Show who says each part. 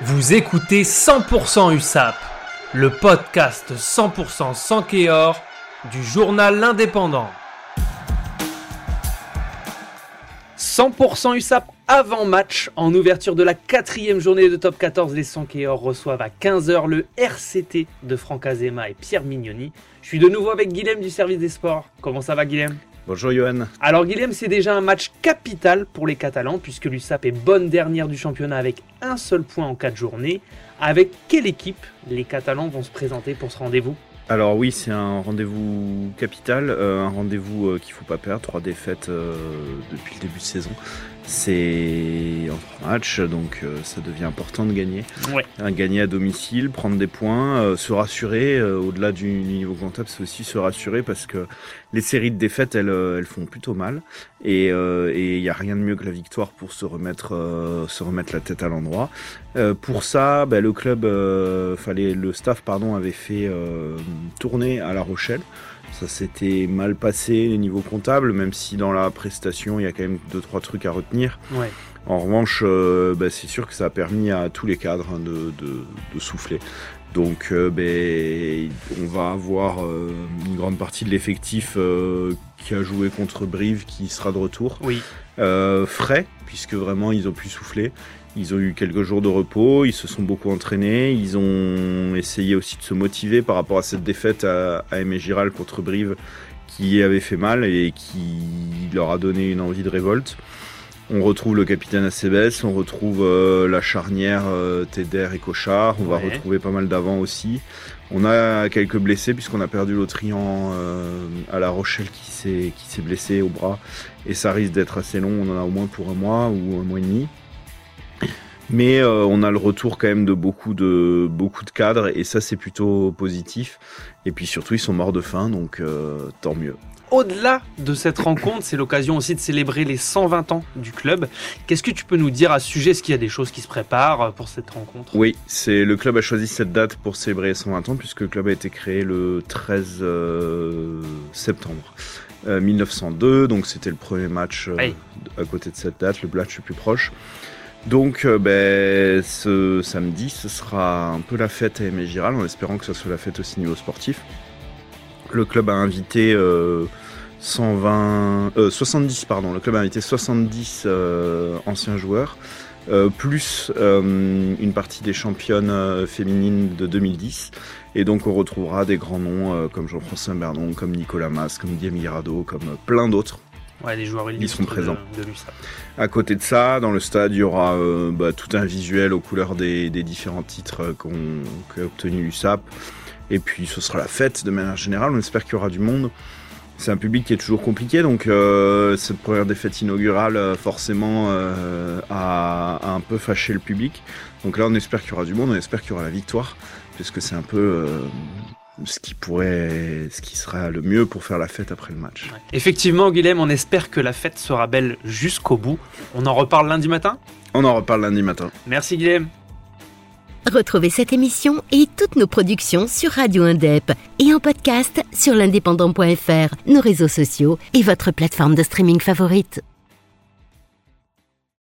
Speaker 1: Vous écoutez 100% USAP, le podcast 100% sans du journal L'Indépendant. 100% USAP avant match en ouverture de la quatrième journée de top 14. Les Sankéors reçoivent à 15h le RCT de Franck Azema et Pierre Mignoni. Je suis de nouveau avec Guilhem du service des sports. Comment ça va Guilhem?
Speaker 2: Bonjour Johan.
Speaker 1: Alors Guilhem, c'est déjà un match capital pour les Catalans puisque l'USAP est bonne dernière du championnat avec un seul point en quatre journées. Avec quelle équipe les Catalans vont se présenter pour ce rendez-vous?
Speaker 2: Alors oui, c'est un rendez-vous capital, euh, un rendez-vous euh, qu'il ne faut pas perdre, trois défaites euh, depuis le début de saison. C'est en trois matchs, donc ça devient important de gagner.
Speaker 1: Ouais.
Speaker 2: Gagner à domicile, prendre des points, se rassurer, au-delà du niveau comptable, c'est aussi se rassurer parce que les séries de défaites, elles, elles font plutôt mal. Et il n'y a rien de mieux que la victoire pour se remettre, se remettre la tête à l'endroit. pour ça, bah, le club, fallait, le staff pardon, avait fait tourner à La Rochelle. Ça s'était mal passé au niveau comptable, même si dans la prestation, il y a quand même deux trois trucs à retenir.
Speaker 1: Ouais.
Speaker 2: En revanche, euh, bah, c'est sûr que ça a permis à tous les cadres hein, de, de, de, souffler. Donc, euh, ben, on va avoir euh, une grande partie de l'effectif euh, qui a joué contre Brive qui sera de retour.
Speaker 1: Oui.
Speaker 2: frais, puisque vraiment ils ont pu souffler. Ils ont eu quelques jours de repos, ils se sont beaucoup entraînés, ils ont essayé aussi de se motiver par rapport à cette défaite à, à Aimé Giral contre Brive qui avait fait mal et qui leur a donné une envie de révolte. On retrouve le capitaine Acebes, on retrouve euh, la charnière euh, Teder et Cochard, on va retrouver pas mal d'avant aussi. On a quelques blessés puisqu'on a perdu l'Autrian euh, à La Rochelle qui s'est qui s'est blessé au bras et ça risque d'être assez long, on en a au moins pour un mois ou un mois et demi. Mais euh, on a le retour quand même de beaucoup de beaucoup de cadres et ça c'est plutôt positif. Et puis surtout ils sont morts de faim donc euh, tant mieux.
Speaker 1: Au-delà de cette rencontre, c'est l'occasion aussi de célébrer les 120 ans du club. Qu'est-ce que tu peux nous dire à ce sujet? Est-ce qu'il y a des choses qui se préparent pour cette rencontre?
Speaker 2: Oui, c'est le club a choisi cette date pour célébrer les 120 ans puisque le club a été créé le 13 euh, septembre. euh, 1902, donc c'était le premier match euh, à côté de cette date, le match le plus proche. Donc euh, ben, ce samedi, ce sera un peu la fête à Aimé Giral, en espérant que ce soit la fête aussi niveau sportif. Le club a invité euh, 120, euh, 70, pardon, le club a invité 70 euh, anciens joueurs, euh, plus euh, une partie des championnes euh, féminines de 2010. Et donc on retrouvera des grands noms euh, comme Jean-François Bernon, comme Nicolas Mas, comme Guillaume Guirado, comme euh, plein d'autres.
Speaker 1: Ouais, les joueurs illustres
Speaker 2: sont présents.
Speaker 1: de, de l'USAP.
Speaker 2: À côté de ça, dans le stade, il y aura euh, bah, tout un visuel aux couleurs des, des différents titres euh, qu'a obtenu l'USAP. Et puis ce sera la fête de manière générale. On espère qu'il y aura du monde. C'est un public qui est toujours compliqué, donc euh, cette première défaite inaugurale, forcément, euh, a, a un peu fâché le public. Donc là, on espère qu'il y aura du monde, on espère qu'il y aura la victoire, puisque c'est un peu ce qui pourrait, ce qui sera le mieux pour faire la fête après le match.
Speaker 1: Ouais. Effectivement, Guilhem, on espère que la fête sera belle jusqu'au bout. On en reparle lundi matin?
Speaker 2: On en reparle lundi matin.
Speaker 1: Merci Guilhem.
Speaker 3: Retrouvez cette émission et toutes nos productions sur Radio Indep et en podcast sur l'indépendant.fr, nos réseaux sociaux et votre plateforme de streaming favorite.